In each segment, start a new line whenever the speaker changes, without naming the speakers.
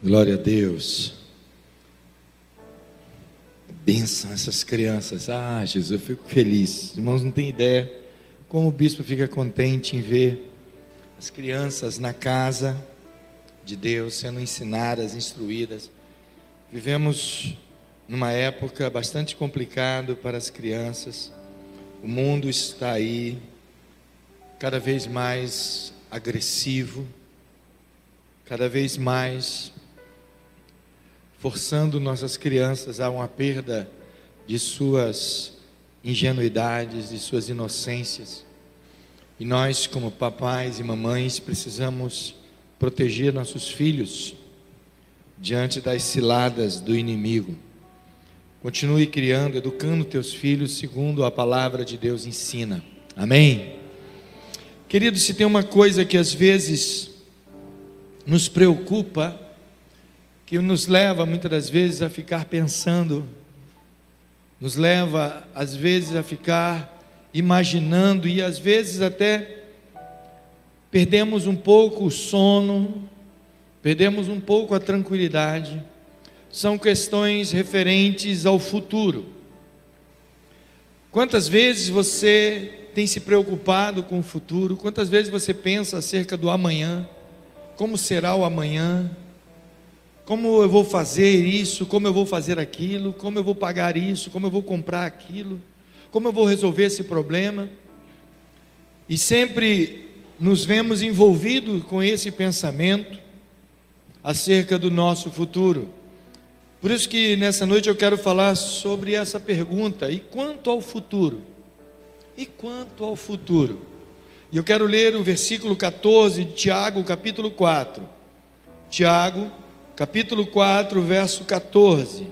Glória a Deus. Benção essas crianças. Ah, Jesus, eu fico feliz. Irmãos, não tem ideia como o bispo fica contente em ver as crianças na casa de Deus sendo ensinadas, instruídas. Vivemos numa época bastante complicada para as crianças. O mundo está aí cada vez mais agressivo, cada vez mais forçando nossas crianças a uma perda de suas ingenuidades, de suas inocências. E nós, como papais e mamães, precisamos proteger nossos filhos diante das ciladas do inimigo. Continue criando, educando teus filhos segundo a palavra de Deus ensina. Amém? Querido, se tem uma coisa que às vezes nos preocupa, que nos leva muitas das vezes a ficar pensando, nos leva às vezes a ficar imaginando e às vezes até perdemos um pouco o sono, perdemos um pouco a tranquilidade. São questões referentes ao futuro. Quantas vezes você tem se preocupado com o futuro? Quantas vezes você pensa acerca do amanhã? Como será o amanhã? Como eu vou fazer isso, como eu vou fazer aquilo, como eu vou pagar isso, como eu vou comprar aquilo, como eu vou resolver esse problema. E sempre nos vemos envolvidos com esse pensamento acerca do nosso futuro. Por isso que nessa noite eu quero falar sobre essa pergunta: e quanto ao futuro? E quanto ao futuro? E eu quero ler o versículo 14 de Tiago, capítulo 4. Tiago, capítulo 4, verso 14.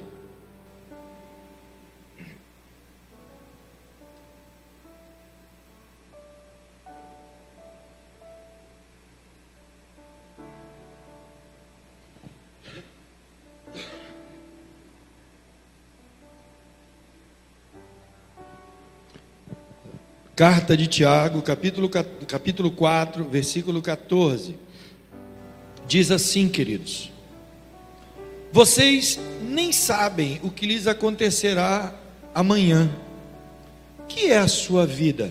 Carta de Tiago, capítulo, capítulo 4, versículo 14. Diz assim, queridos: vocês nem sabem o que lhes acontecerá amanhã. Que é a sua vida?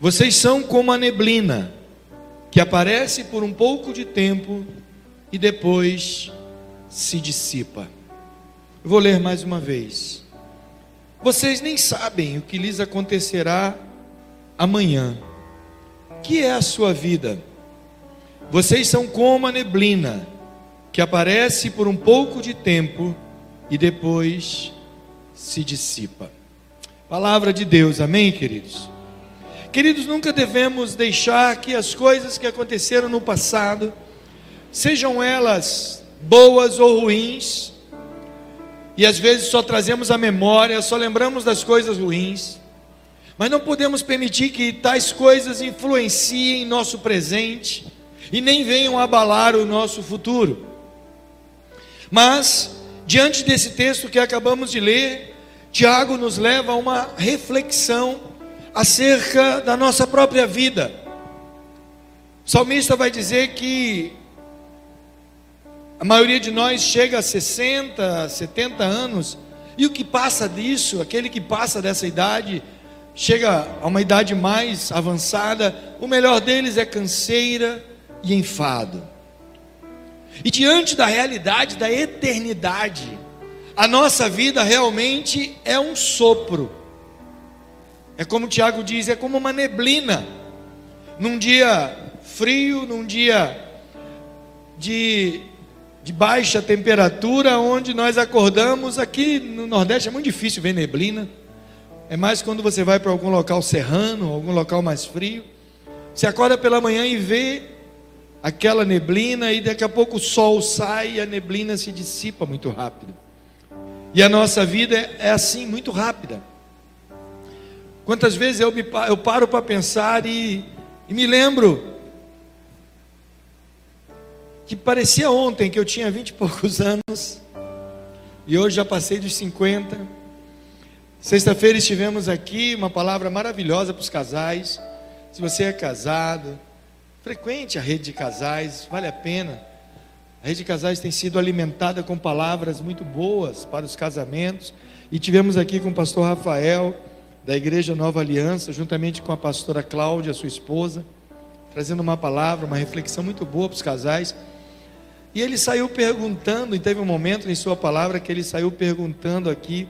Vocês são como a neblina, que aparece por um pouco de tempo e depois se dissipa. Vou ler mais uma vez. Vocês nem sabem o que lhes acontecerá amanhã. Que é a sua vida? Vocês são como a neblina que aparece por um pouco de tempo e depois se dissipa. Palavra de Deus, amém, queridos? Queridos, nunca devemos deixar que as coisas que aconteceram no passado, sejam elas boas ou ruins, e às vezes só trazemos a memória, só lembramos das coisas ruins, mas não podemos permitir que tais coisas influenciem nosso presente e nem venham abalar o nosso futuro. Mas, diante desse texto que acabamos de ler, Tiago nos leva a uma reflexão acerca da nossa própria vida. O salmista vai dizer que a maioria de nós chega a 60, 70 anos, e o que passa disso, aquele que passa dessa idade, chega a uma idade mais avançada, o melhor deles é canseira e enfado. E diante da realidade da eternidade, a nossa vida realmente é um sopro. É como o Tiago diz, é como uma neblina. Num dia frio, num dia de, de baixa temperatura, onde nós acordamos, aqui no Nordeste é muito difícil ver neblina. É mais quando você vai para algum local serrano, algum local mais frio. Você acorda pela manhã e vê aquela neblina e daqui a pouco o sol sai e a neblina se dissipa muito rápido. E a nossa vida é assim, muito rápida. Quantas vezes eu, me, eu paro para pensar e, e me lembro que parecia ontem que eu tinha vinte e poucos anos e hoje já passei dos 50. Sexta-feira estivemos aqui, uma palavra maravilhosa para os casais. Se você é casado, Frequente a rede de casais, vale a pena. A rede de casais tem sido alimentada com palavras muito boas para os casamentos. E tivemos aqui com o pastor Rafael, da Igreja Nova Aliança, juntamente com a pastora Cláudia, sua esposa, trazendo uma palavra, uma reflexão muito boa para os casais. E ele saiu perguntando, e teve um momento em sua palavra que ele saiu perguntando aqui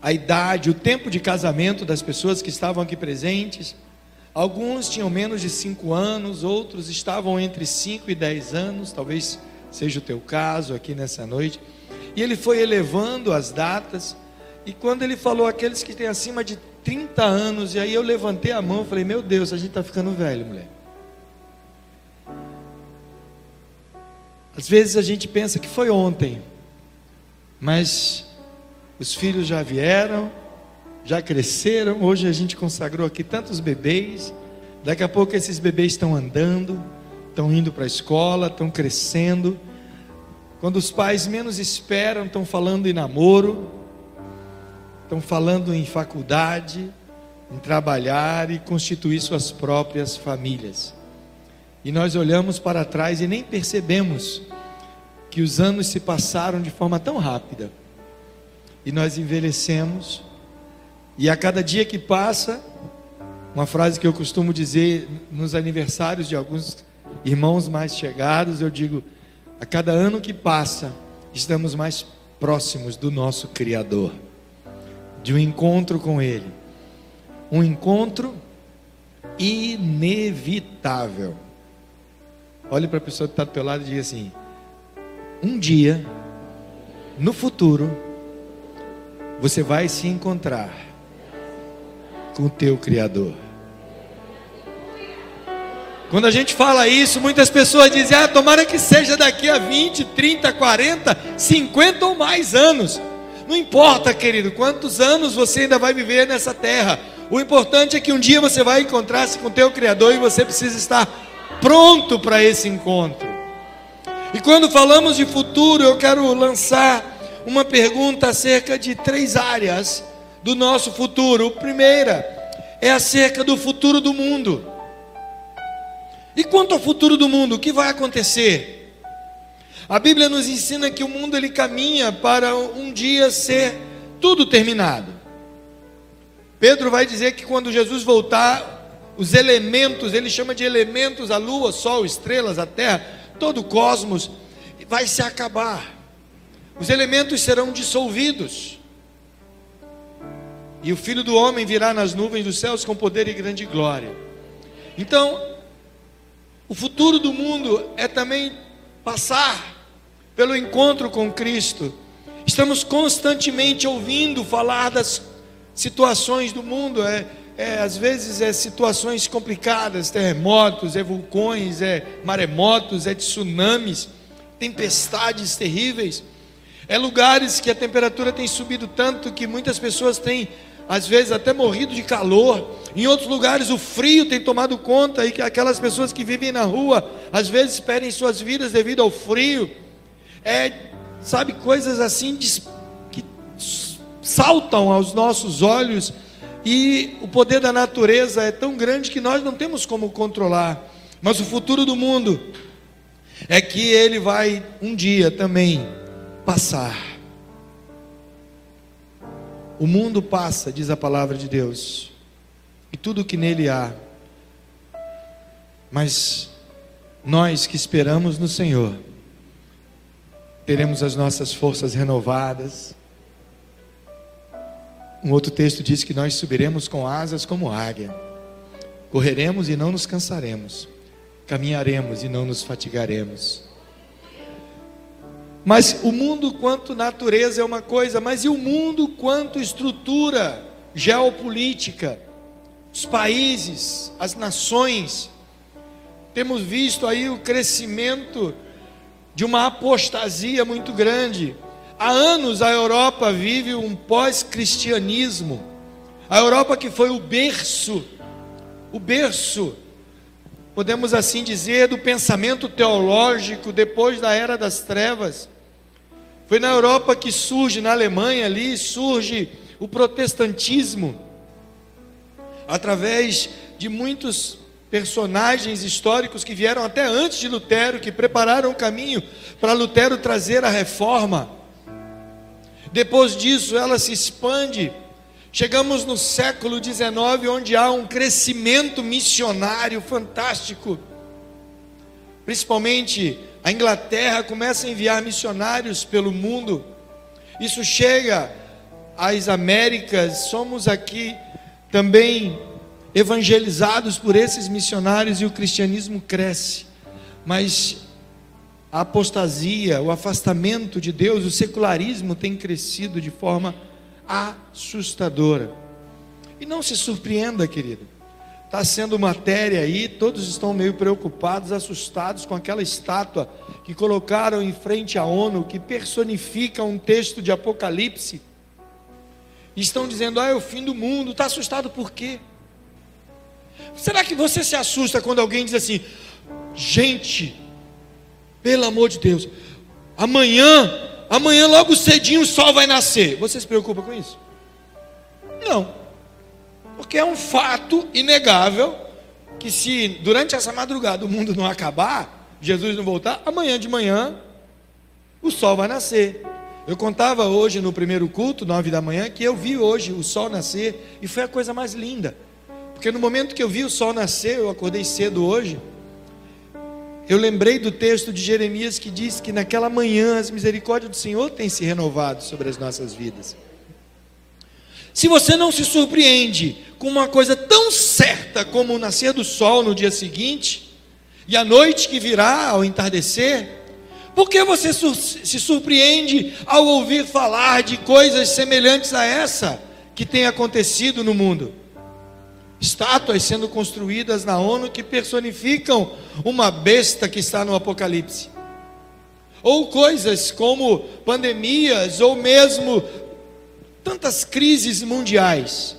a idade, o tempo de casamento das pessoas que estavam aqui presentes. Alguns tinham menos de 5 anos, outros estavam entre 5 e 10 anos, talvez seja o teu caso aqui nessa noite. E ele foi elevando as datas, e quando ele falou aqueles que têm acima de 30 anos, e aí eu levantei a mão e falei: Meu Deus, a gente está ficando velho, mulher. Às vezes a gente pensa que foi ontem, mas os filhos já vieram, já cresceram. Hoje a gente consagrou aqui tantos bebês. Daqui a pouco esses bebês estão andando, estão indo para a escola, estão crescendo. Quando os pais menos esperam, estão falando em namoro, estão falando em faculdade, em trabalhar e constituir suas próprias famílias. E nós olhamos para trás e nem percebemos que os anos se passaram de forma tão rápida. E nós envelhecemos e a cada dia que passa, uma frase que eu costumo dizer nos aniversários de alguns irmãos mais chegados, eu digo: a cada ano que passa, estamos mais próximos do nosso Criador, de um encontro com Ele, um encontro inevitável. Olhe para a pessoa que está do teu lado e diga assim: um dia, no futuro, você vai se encontrar com o teu Criador. Quando a gente fala isso, muitas pessoas dizem: ah, tomara que seja daqui a 20, 30, 40, 50 ou mais anos. Não importa, querido, quantos anos você ainda vai viver nessa terra. O importante é que um dia você vai encontrar-se com o teu Criador e você precisa estar pronto para esse encontro. E quando falamos de futuro, eu quero lançar uma pergunta acerca de três áreas do nosso futuro. Primeira é acerca do futuro do mundo. E quanto ao futuro do mundo, o que vai acontecer? A Bíblia nos ensina que o mundo ele caminha para um dia ser tudo terminado. Pedro vai dizer que quando Jesus voltar, os elementos, ele chama de elementos a lua, sol, estrelas, a terra, todo o cosmos vai se acabar. Os elementos serão dissolvidos. E o filho do homem virá nas nuvens dos céus com poder e grande glória. Então, o futuro do mundo é também passar pelo encontro com Cristo. Estamos constantemente ouvindo falar das situações do mundo, é, é, às vezes é situações complicadas, terremotos, é vulcões, é maremotos, é tsunamis, tempestades terríveis, é lugares que a temperatura tem subido tanto que muitas pessoas têm às vezes até morrido de calor. Em outros lugares o frio tem tomado conta e que aquelas pessoas que vivem na rua às vezes perdem suas vidas devido ao frio. É, sabe, coisas assim que saltam aos nossos olhos e o poder da natureza é tão grande que nós não temos como controlar. Mas o futuro do mundo é que ele vai um dia também passar. O mundo passa, diz a palavra de Deus, e tudo que nele há, mas nós que esperamos no Senhor, teremos as nossas forças renovadas. Um outro texto diz que nós subiremos com asas como águia, correremos e não nos cansaremos, caminharemos e não nos fatigaremos. Mas o mundo quanto natureza é uma coisa, mas e o mundo quanto estrutura geopolítica? Os países, as nações. Temos visto aí o crescimento de uma apostasia muito grande. Há anos a Europa vive um pós-cristianismo. A Europa que foi o berço, o berço, podemos assim dizer, do pensamento teológico depois da era das trevas. Foi na Europa que surge, na Alemanha ali, surge o protestantismo, através de muitos personagens históricos que vieram até antes de Lutero, que prepararam o caminho para Lutero trazer a reforma. Depois disso, ela se expande. Chegamos no século XIX, onde há um crescimento missionário fantástico. Principalmente a Inglaterra começa a enviar missionários pelo mundo. Isso chega às Américas. Somos aqui também evangelizados por esses missionários e o cristianismo cresce. Mas a apostasia, o afastamento de Deus, o secularismo tem crescido de forma assustadora. E não se surpreenda, querido. Está sendo matéria aí, todos estão meio preocupados, assustados com aquela estátua que colocaram em frente à ONU, que personifica um texto de Apocalipse. Estão dizendo, ah, é o fim do mundo. Está assustado por quê? Será que você se assusta quando alguém diz assim: gente, pelo amor de Deus, amanhã, amanhã logo cedinho o sol vai nascer? Você se preocupa com isso? Não, porque é um fato inegável que se durante essa madrugada o mundo não acabar, Jesus não voltar, amanhã de manhã o sol vai nascer. Eu contava hoje no primeiro culto, nove da manhã, que eu vi hoje o sol nascer e foi a coisa mais linda. Porque no momento que eu vi o sol nascer, eu acordei cedo hoje, eu lembrei do texto de Jeremias que diz que naquela manhã as misericórdias do Senhor têm se renovado sobre as nossas vidas. Se você não se surpreende com uma coisa tão certa como o nascer do sol no dia seguinte, e a noite que virá ao entardecer, por que você se surpreende ao ouvir falar de coisas semelhantes a essa que tem acontecido no mundo? estátuas sendo construídas na ONU que personificam uma besta que está no Apocalipse. Ou coisas como pandemias, ou mesmo tantas crises mundiais.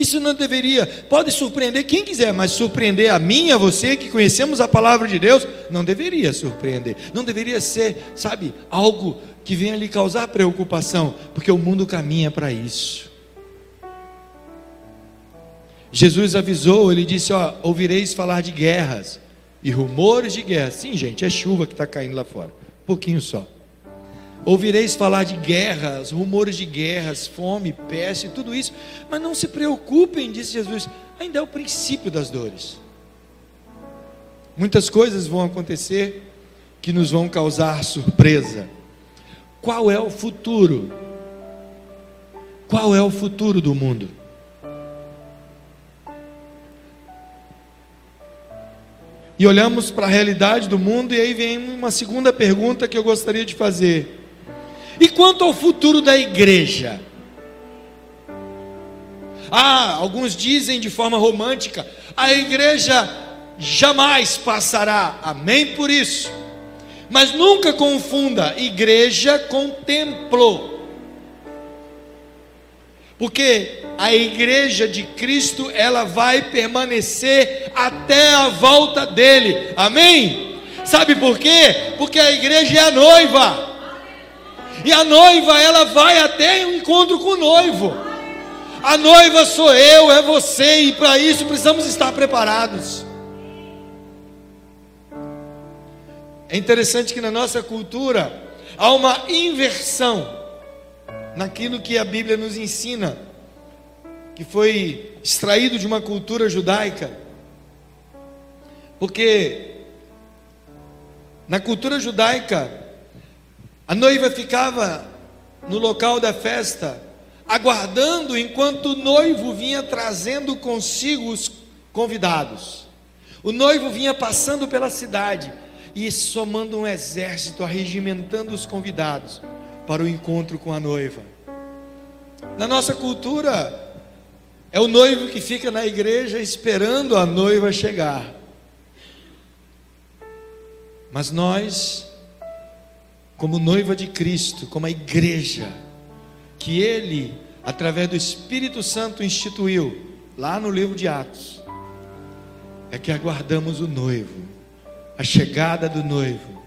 Isso não deveria, pode surpreender quem quiser, mas surpreender a mim a você que conhecemos a palavra de Deus, não deveria surpreender. Não deveria ser, sabe, algo que venha lhe causar preocupação, porque o mundo caminha para isso. Jesus avisou, ele disse: ó, ouvireis falar de guerras e rumores de guerra. Sim, gente, é chuva que está caindo lá fora, um pouquinho só. Ouvireis falar de guerras, rumores de guerras, fome, peste, tudo isso, mas não se preocupem, disse Jesus, ainda é o princípio das dores. Muitas coisas vão acontecer que nos vão causar surpresa. Qual é o futuro? Qual é o futuro do mundo? e olhamos para a realidade do mundo, e aí vem uma segunda pergunta que eu gostaria de fazer. E quanto ao futuro da igreja? Ah, alguns dizem de forma romântica: a igreja jamais passará, amém por isso. Mas nunca confunda igreja com templo, porque a igreja de Cristo, ela vai permanecer até a volta dele. Amém? Sabe por quê? Porque a igreja é a noiva. E a noiva, ela vai até o encontro com o noivo. A noiva sou eu, é você, e para isso precisamos estar preparados. É interessante que na nossa cultura há uma inversão naquilo que a Bíblia nos ensina que foi extraído de uma cultura judaica. Porque na cultura judaica, a noiva ficava no local da festa, aguardando enquanto o noivo vinha trazendo consigo os convidados. O noivo vinha passando pela cidade e somando um exército, arregimentando os convidados para o encontro com a noiva. Na nossa cultura, é o noivo que fica na igreja esperando a noiva chegar. Mas nós, como noiva de Cristo, como a igreja, que Ele, através do Espírito Santo, instituiu, lá no livro de Atos, é que aguardamos o noivo, a chegada do noivo.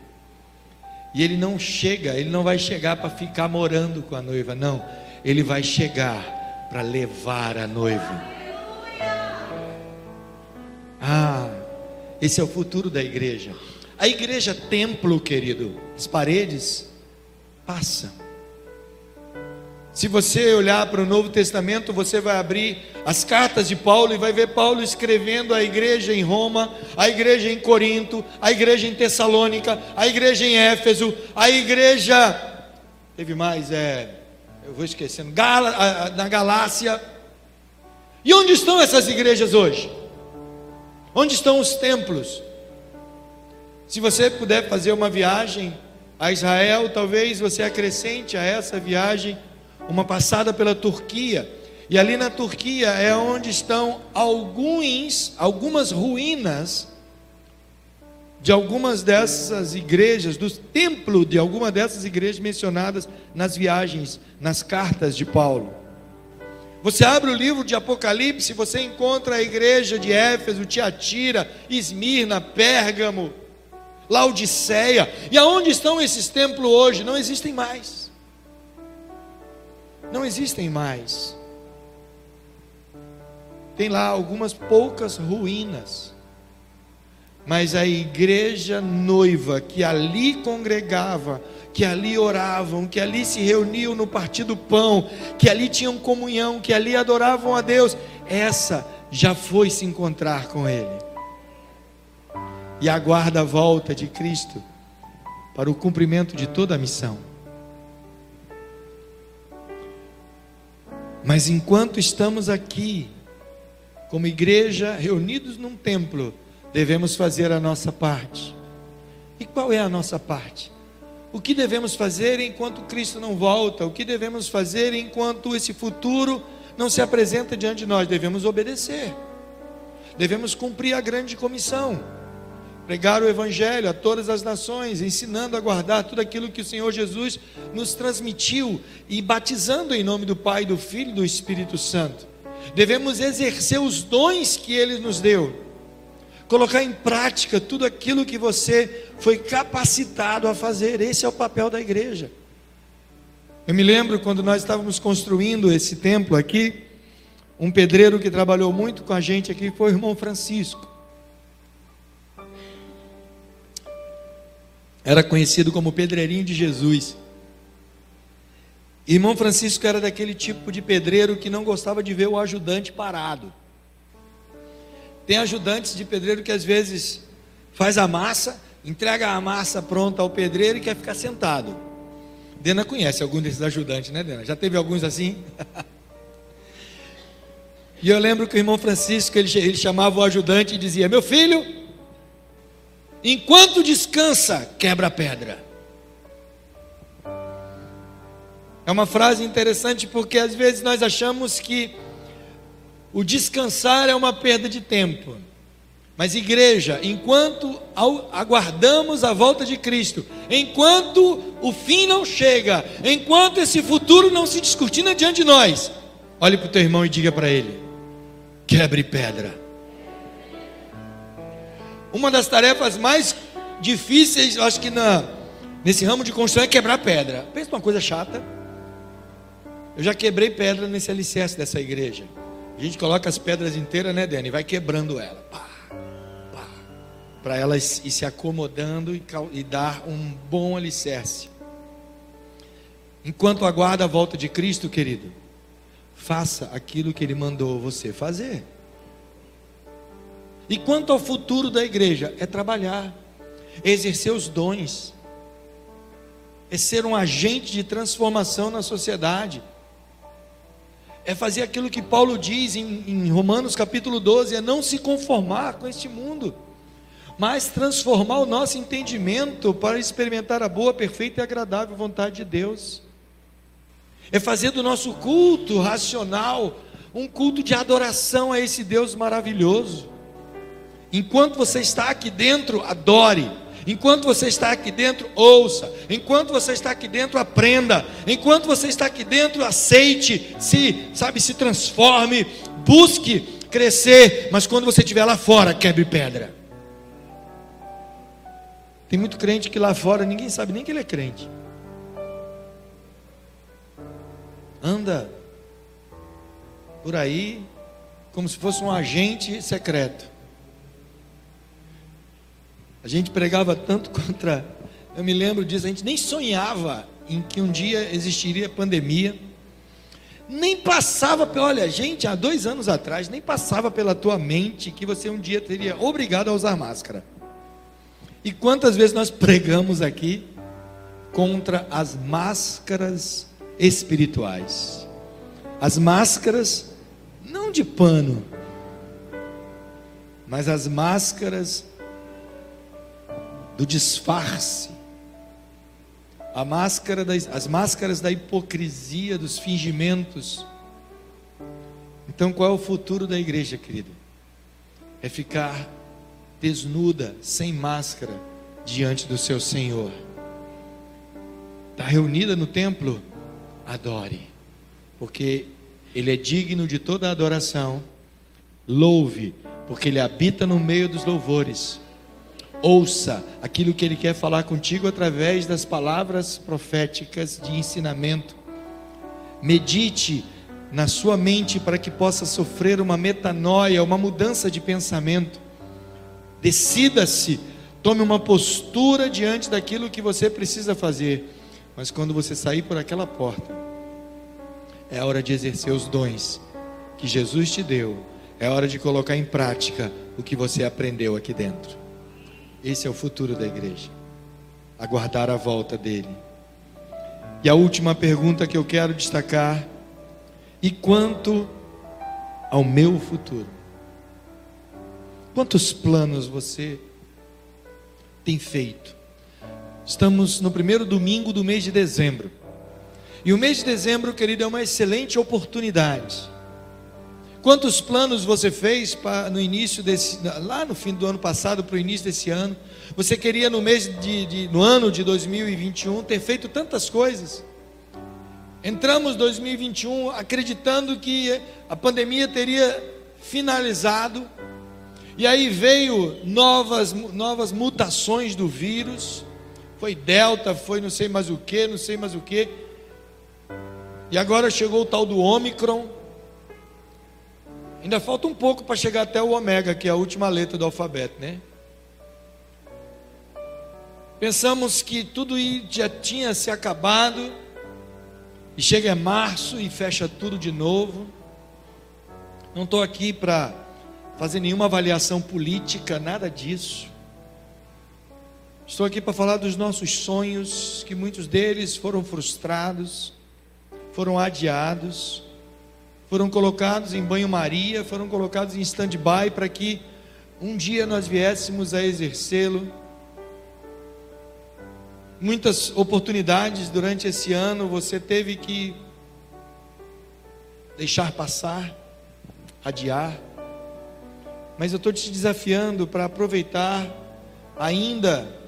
E ele não chega, ele não vai chegar para ficar morando com a noiva, não. Ele vai chegar para levar a noiva. Ah, Esse é o futuro da igreja. A igreja templo, querido, as paredes passam. Se você olhar para o Novo Testamento, você vai abrir as cartas de Paulo e vai ver Paulo escrevendo a igreja em Roma, a igreja em Corinto, a igreja em Tessalônica, a igreja em Éfeso, a igreja. Teve mais, é. Eu vou esquecendo. Na Galácia. E onde estão essas igrejas hoje? Onde estão os templos? Se você puder fazer uma viagem a Israel, talvez você acrescente a essa viagem uma passada pela Turquia. E ali na Turquia é onde estão alguns, algumas ruínas de algumas dessas igrejas, do templo de alguma dessas igrejas mencionadas nas viagens, nas cartas de Paulo. Você abre o livro de Apocalipse, você encontra a igreja de Éfeso, Tiatira, Esmirna, Pérgamo, Laodiceia. E aonde estão esses templos hoje? Não existem mais não existem mais. Tem lá algumas poucas ruínas. Mas a igreja noiva que ali congregava, que ali oravam, que ali se reuniam no partir do pão, que ali tinham comunhão, que ali adoravam a Deus, essa já foi se encontrar com Ele. E aguarda a volta de Cristo para o cumprimento de toda a missão. Mas enquanto estamos aqui, como igreja, reunidos num templo, devemos fazer a nossa parte. E qual é a nossa parte? O que devemos fazer enquanto Cristo não volta? O que devemos fazer enquanto esse futuro não se apresenta diante de nós? Devemos obedecer. Devemos cumprir a grande comissão pregar o Evangelho a todas as nações, ensinando a guardar tudo aquilo que o Senhor Jesus nos transmitiu e batizando em nome do Pai, do Filho e do Espírito Santo. Devemos exercer os dons que Ele nos deu, colocar em prática tudo aquilo que você foi capacitado a fazer. Esse é o papel da igreja. Eu me lembro quando nós estávamos construindo esse templo aqui, um pedreiro que trabalhou muito com a gente aqui foi o irmão Francisco. Era conhecido como Pedreirinho de Jesus. Irmão Francisco era daquele tipo de pedreiro que não gostava de ver o ajudante parado. Tem ajudantes de pedreiro que às vezes faz a massa, entrega a massa pronta ao pedreiro e quer ficar sentado. Dena conhece algum desses ajudantes, né, Dena? Já teve alguns assim? e eu lembro que o irmão Francisco, ele, ele chamava o ajudante e dizia: Meu filho, Enquanto descansa, quebra a pedra. É uma frase interessante porque às vezes nós achamos que o descansar é uma perda de tempo. Mas, igreja, enquanto aguardamos a volta de Cristo, enquanto o fim não chega, enquanto esse futuro não se discutir diante de nós, olhe para o teu irmão e diga para ele: quebre pedra. Uma das tarefas mais difíceis, eu acho que na, nesse ramo de construção é quebrar pedra. Pensa uma coisa chata. Eu já quebrei pedra nesse alicerce dessa igreja. A gente coloca as pedras inteiras, né, Dani? Vai quebrando ela. Pá, pá. Para elas ir se acomodando e, e dar um bom alicerce. Enquanto aguarda a volta de Cristo, querido, faça aquilo que Ele mandou você fazer. E quanto ao futuro da igreja, é trabalhar, exercer os dons, é ser um agente de transformação na sociedade, é fazer aquilo que Paulo diz em, em Romanos capítulo 12: é não se conformar com este mundo, mas transformar o nosso entendimento para experimentar a boa, perfeita e agradável vontade de Deus. É fazer do nosso culto racional um culto de adoração a esse Deus maravilhoso. Enquanto você está aqui dentro, adore. Enquanto você está aqui dentro, ouça. Enquanto você está aqui dentro, aprenda. Enquanto você está aqui dentro, aceite, se, sabe, se transforme, busque crescer, mas quando você estiver lá fora, quebre pedra. Tem muito crente que lá fora ninguém sabe nem que ele é crente. Anda por aí como se fosse um agente secreto. A gente pregava tanto contra. Eu me lembro disso, a gente nem sonhava em que um dia existiria pandemia. Nem passava, olha, gente, há dois anos atrás, nem passava pela tua mente que você um dia teria obrigado a usar máscara. E quantas vezes nós pregamos aqui contra as máscaras espirituais? As máscaras, não de pano, mas as máscaras do disfarce, a máscara das, as máscaras da hipocrisia, dos fingimentos. Então, qual é o futuro da igreja, querido? É ficar desnuda, sem máscara, diante do seu Senhor. Está reunida no templo? Adore, porque Ele é digno de toda adoração. Louve, porque Ele habita no meio dos louvores. Ouça aquilo que Ele quer falar contigo através das palavras proféticas de ensinamento. Medite na sua mente para que possa sofrer uma metanoia, uma mudança de pensamento. Decida-se, tome uma postura diante daquilo que você precisa fazer. Mas quando você sair por aquela porta, é hora de exercer os dons que Jesus te deu é hora de colocar em prática o que você aprendeu aqui dentro. Esse é o futuro da igreja. Aguardar a volta dele. E a última pergunta que eu quero destacar: e quanto ao meu futuro? Quantos planos você tem feito? Estamos no primeiro domingo do mês de dezembro. E o mês de dezembro, querido, é uma excelente oportunidade Quantos planos você fez no início desse, lá no fim do ano passado para o início desse ano? Você queria no mês de, de, no ano de 2021 ter feito tantas coisas. Entramos 2021 acreditando que a pandemia teria finalizado. E aí veio novas, novas mutações do vírus. Foi Delta, foi não sei mais o que, não sei mais o que. E agora chegou o tal do Ômicron Ainda falta um pouco para chegar até o ômega, que é a última letra do alfabeto, né? Pensamos que tudo já tinha se acabado, e chega março e fecha tudo de novo. Não estou aqui para fazer nenhuma avaliação política, nada disso. Estou aqui para falar dos nossos sonhos, que muitos deles foram frustrados, foram adiados foram colocados em banho-maria, foram colocados em stand-by para que um dia nós viéssemos a exercê-lo. Muitas oportunidades durante esse ano você teve que deixar passar, adiar. Mas eu estou te desafiando para aproveitar ainda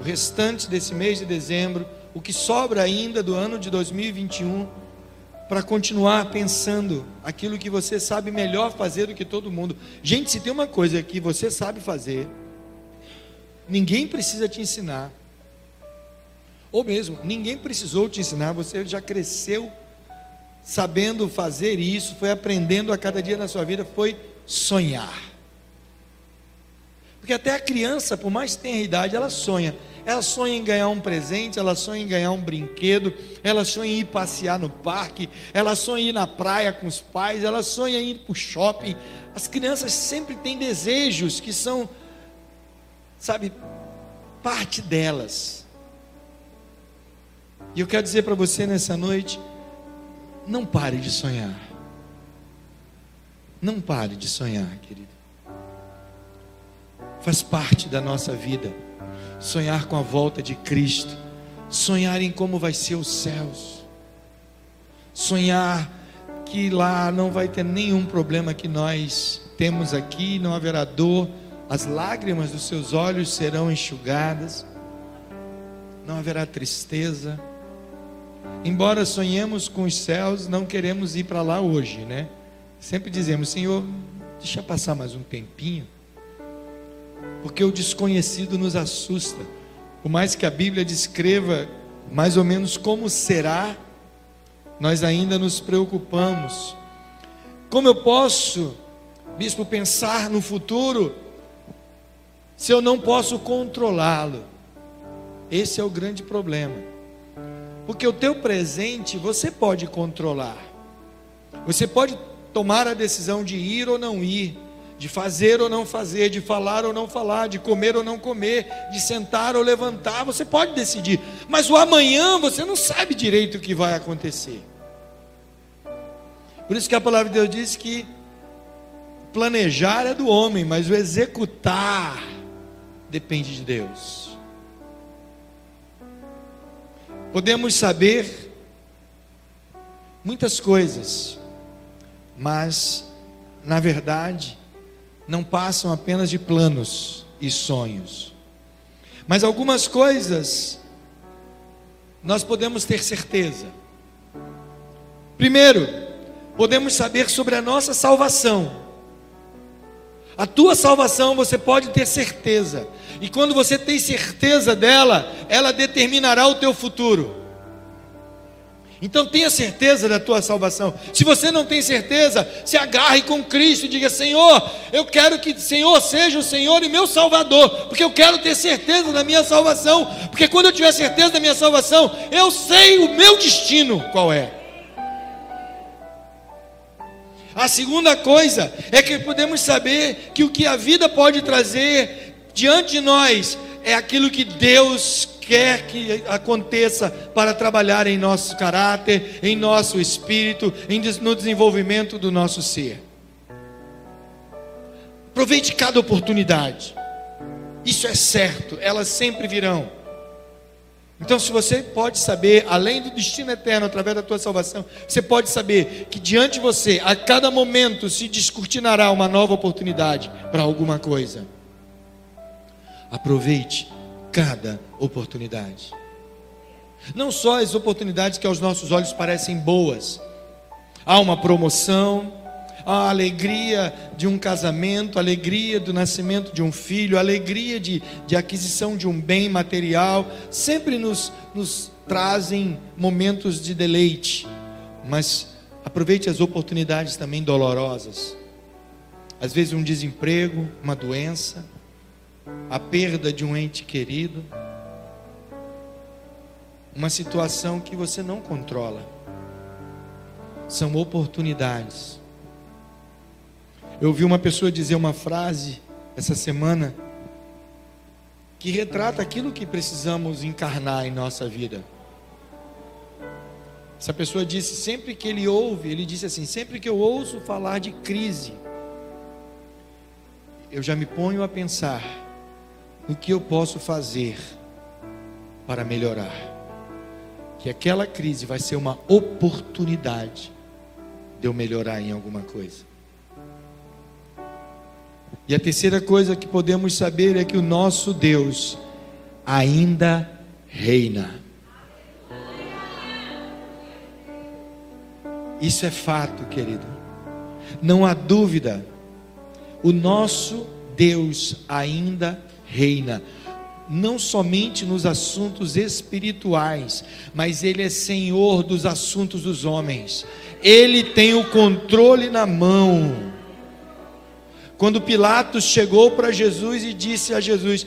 o restante desse mês de dezembro, o que sobra ainda do ano de 2021 para continuar pensando aquilo que você sabe melhor fazer do que todo mundo. Gente, se tem uma coisa que você sabe fazer, ninguém precisa te ensinar. Ou mesmo, ninguém precisou te ensinar, você já cresceu sabendo fazer isso, foi aprendendo a cada dia na sua vida, foi sonhar. Porque até a criança, por mais que tenha idade, ela sonha. Ela sonha em ganhar um presente, ela sonha em ganhar um brinquedo, ela sonha em ir passear no parque, ela sonha em ir na praia com os pais, ela sonha em ir para o shopping. As crianças sempre têm desejos que são, sabe, parte delas. E eu quero dizer para você nessa noite: não pare de sonhar. Não pare de sonhar, querido. Faz parte da nossa vida sonhar com a volta de Cristo, sonhar em como vai ser os céus, sonhar que lá não vai ter nenhum problema que nós temos aqui, não haverá dor, as lágrimas dos seus olhos serão enxugadas, não haverá tristeza. Embora sonhemos com os céus, não queremos ir para lá hoje, né? Sempre dizemos, Senhor, deixa passar mais um tempinho porque o desconhecido nos assusta. Por mais que a Bíblia descreva mais ou menos como será, nós ainda nos preocupamos. Como eu posso, bispo, pensar no futuro se eu não posso controlá-lo? Esse é o grande problema. Porque o teu presente você pode controlar. Você pode tomar a decisão de ir ou não ir, de fazer ou não fazer, de falar ou não falar, de comer ou não comer, de sentar ou levantar, você pode decidir. Mas o amanhã você não sabe direito o que vai acontecer. Por isso que a palavra de Deus diz que planejar é do homem, mas o executar depende de Deus. Podemos saber muitas coisas, mas, na verdade, não passam apenas de planos e sonhos. Mas algumas coisas nós podemos ter certeza. Primeiro, podemos saber sobre a nossa salvação. A tua salvação você pode ter certeza. E quando você tem certeza dela, ela determinará o teu futuro. Então tenha certeza da tua salvação. Se você não tem certeza, se agarre com Cristo e diga: Senhor, eu quero que o Senhor seja o Senhor e meu Salvador, porque eu quero ter certeza da minha salvação. Porque quando eu tiver certeza da minha salvação, eu sei o meu destino qual é. A segunda coisa é que podemos saber que o que a vida pode trazer diante de nós é aquilo que Deus quer que aconteça para trabalhar em nosso caráter, em nosso espírito, no desenvolvimento do nosso ser. Aproveite cada oportunidade. Isso é certo, elas sempre virão. Então, se você pode saber, além do destino eterno através da tua salvação, você pode saber que diante de você, a cada momento, se descortinará uma nova oportunidade para alguma coisa. Aproveite cada oportunidade. Não só as oportunidades que aos nossos olhos parecem boas, há uma promoção, a alegria de um casamento, a alegria do nascimento de um filho, a alegria de, de aquisição de um bem material, sempre nos, nos trazem momentos de deleite, mas aproveite as oportunidades também dolorosas. Às vezes, um desemprego, uma doença, a perda de um ente querido, uma situação que você não controla. São oportunidades eu ouvi uma pessoa dizer uma frase essa semana que retrata aquilo que precisamos encarnar em nossa vida. Essa pessoa disse: sempre que ele ouve, ele disse assim: sempre que eu ouço falar de crise, eu já me ponho a pensar no que eu posso fazer para melhorar. Que aquela crise vai ser uma oportunidade de eu melhorar em alguma coisa. E a terceira coisa que podemos saber é que o nosso Deus ainda reina. Isso é fato, querido. Não há dúvida. O nosso Deus ainda reina. Não somente nos assuntos espirituais, mas Ele é Senhor dos assuntos dos homens. Ele tem o controle na mão. Quando Pilatos chegou para Jesus e disse a Jesus: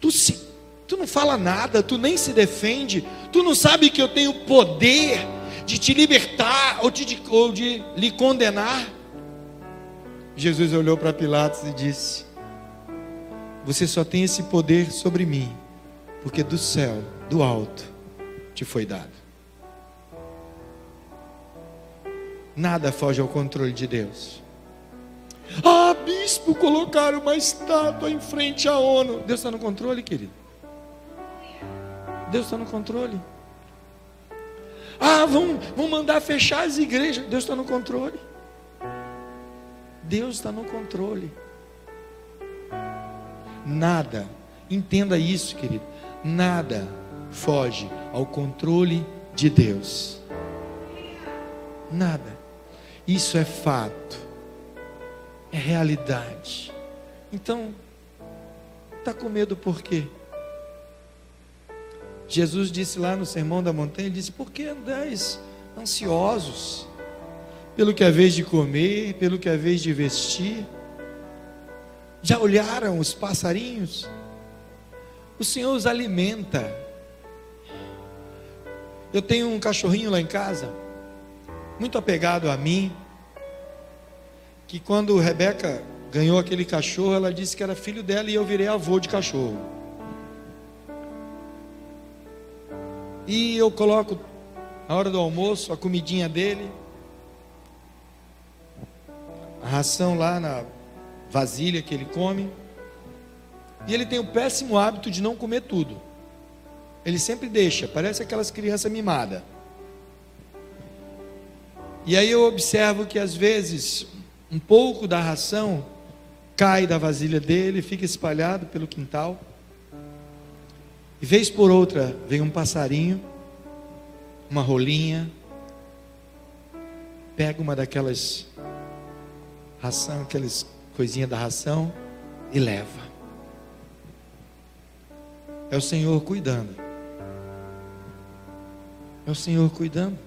tu, se, tu não fala nada, tu nem se defende, tu não sabe que eu tenho poder de te libertar ou de, ou de lhe condenar? Jesus olhou para Pilatos e disse: Você só tem esse poder sobre mim, porque do céu, do alto, te foi dado. Nada foge ao controle de Deus. Ah, bispo, colocaram uma estátua em frente à ONU. Deus está no controle, querido. Deus está no controle. Ah, vão, vão mandar fechar as igrejas. Deus está no controle. Deus está no controle. Nada, entenda isso, querido. Nada foge ao controle de Deus. Nada. Isso é fato é realidade. Então, está com medo por quê? Jesus disse lá no Sermão da Montanha, ele disse, por que andais ansiosos? Pelo que é vez de comer, pelo que é vez de vestir. Já olharam os passarinhos? O Senhor os alimenta. Eu tenho um cachorrinho lá em casa, muito apegado a mim, que quando Rebeca ganhou aquele cachorro, ela disse que era filho dela e eu virei avô de cachorro. E eu coloco na hora do almoço a comidinha dele, a ração lá na vasilha que ele come. E ele tem o péssimo hábito de não comer tudo. Ele sempre deixa, parece aquelas crianças mimadas. E aí eu observo que às vezes um pouco da ração cai da vasilha dele, fica espalhado pelo quintal. E vez por outra vem um passarinho, uma rolinha, pega uma daquelas ração, aquelas coisinha da ração e leva. É o Senhor cuidando. É o Senhor cuidando.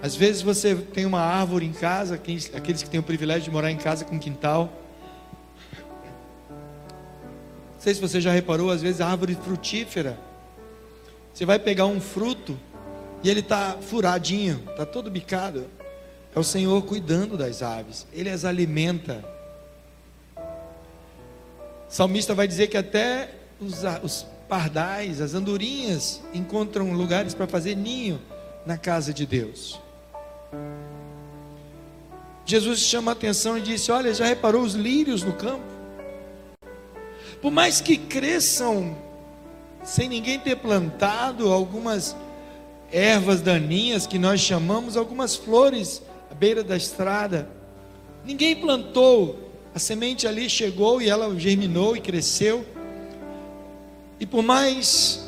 Às vezes você tem uma árvore em casa, aqueles que têm o privilégio de morar em casa com quintal. Não sei se você já reparou, às vezes a árvore frutífera. Você vai pegar um fruto e ele está furadinho, está todo bicado. É o Senhor cuidando das aves, Ele as alimenta. O salmista vai dizer que até os, os pardais, as andorinhas, encontram lugares para fazer ninho na casa de Deus. Jesus chama a atenção e disse: Olha, já reparou os lírios no campo? Por mais que cresçam sem ninguém ter plantado algumas ervas daninhas que nós chamamos, algumas flores beira da estrada. Ninguém plantou, a semente ali chegou e ela germinou e cresceu. E por mais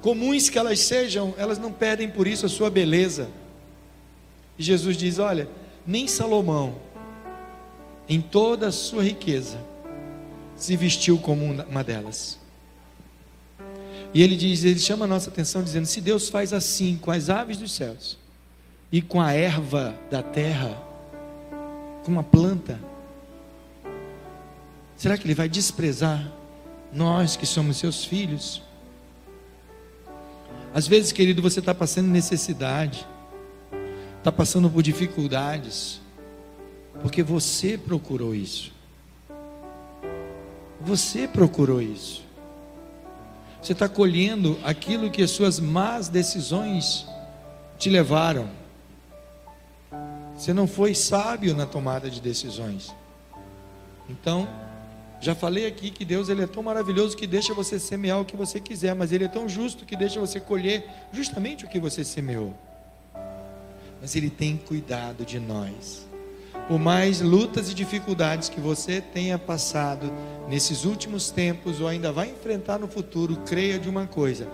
comuns que elas sejam, elas não perdem por isso a sua beleza. E Jesus diz: Olha, nem Salomão, em toda a sua riqueza, se vestiu como uma delas. E ele diz, ele chama a nossa atenção dizendo: se Deus faz assim com as aves dos céus, e com a erva da terra, com a planta, será que Ele vai desprezar nós que somos seus filhos? Às vezes, querido, você está passando necessidade, está passando por dificuldades, porque você procurou isso. Você procurou isso. Você está colhendo aquilo que as suas más decisões te levaram. Você não foi sábio na tomada de decisões. Então, já falei aqui que Deus ele é tão maravilhoso que deixa você semear o que você quiser, mas ele é tão justo que deixa você colher justamente o que você semeou. Mas ele tem cuidado de nós. Por mais lutas e dificuldades que você tenha passado nesses últimos tempos ou ainda vai enfrentar no futuro, creia de uma coisa.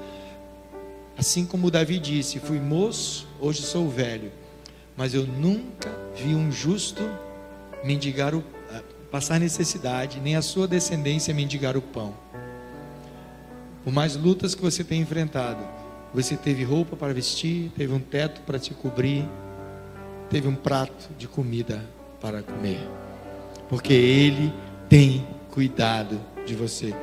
Assim como Davi disse: Fui moço, hoje sou velho mas eu nunca vi um justo mendigar o, passar necessidade, nem a sua descendência mendigar o pão. Por mais lutas que você tenha enfrentado, você teve roupa para vestir, teve um teto para te cobrir, teve um prato de comida para comer, porque Ele tem cuidado de você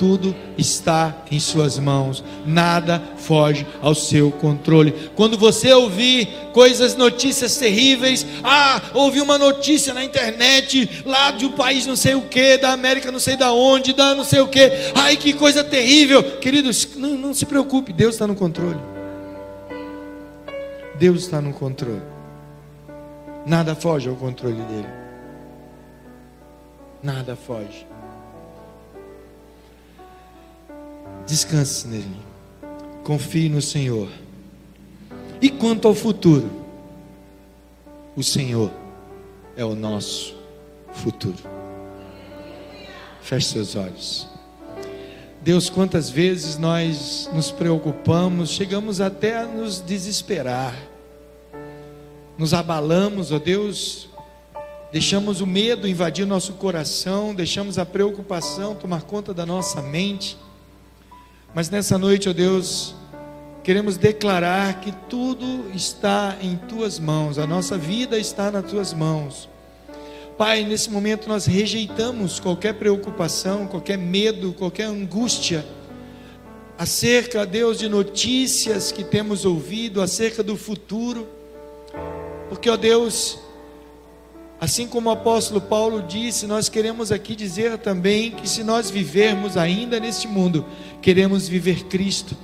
tudo está em suas mãos, nada foge ao seu controle. Quando você ouvir coisas, notícias terríveis, ah, ouvi uma notícia na internet, lá de um país não sei o que, da América não sei da onde, da não sei o que, ai que coisa terrível, queridos, não, não se preocupe, Deus está no controle. Deus está no controle. Nada foge ao controle dele. Nada foge. Descanse nele. Confie no Senhor. E quanto ao futuro? O Senhor é o nosso futuro. Feche seus olhos. Deus, quantas vezes nós nos preocupamos, chegamos até a nos desesperar, nos abalamos, ó Deus, deixamos o medo invadir nosso coração, deixamos a preocupação tomar conta da nossa mente. Mas nessa noite, ó Deus, queremos declarar que tudo está em tuas mãos, a nossa vida está nas tuas mãos. Pai, nesse momento nós rejeitamos qualquer preocupação, qualquer medo, qualquer angústia acerca, Deus, de notícias que temos ouvido, acerca do futuro, porque, ó Deus, assim como o apóstolo Paulo disse, nós queremos aqui dizer também que se nós vivermos ainda neste mundo, queremos viver Cristo,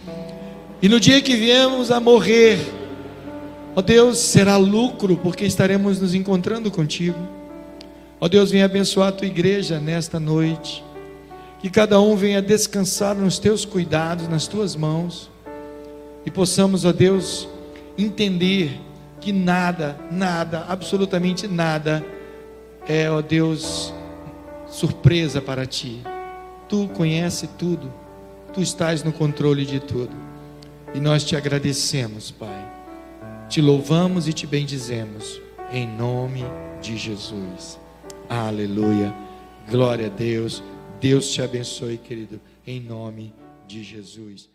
e no dia que viemos a morrer, ó Deus, será lucro, porque estaremos nos encontrando contigo. Ó Deus, venha abençoar a tua igreja nesta noite. Que cada um venha descansar nos teus cuidados, nas tuas mãos. E possamos, ó Deus, entender que nada, nada, absolutamente nada é, ó Deus, surpresa para ti. Tu conhece tudo. Tu estás no controle de tudo. E nós te agradecemos, Pai. Te louvamos e te bendizemos. Em nome de Jesus. Aleluia. Glória a Deus. Deus te abençoe, querido, em nome de Jesus.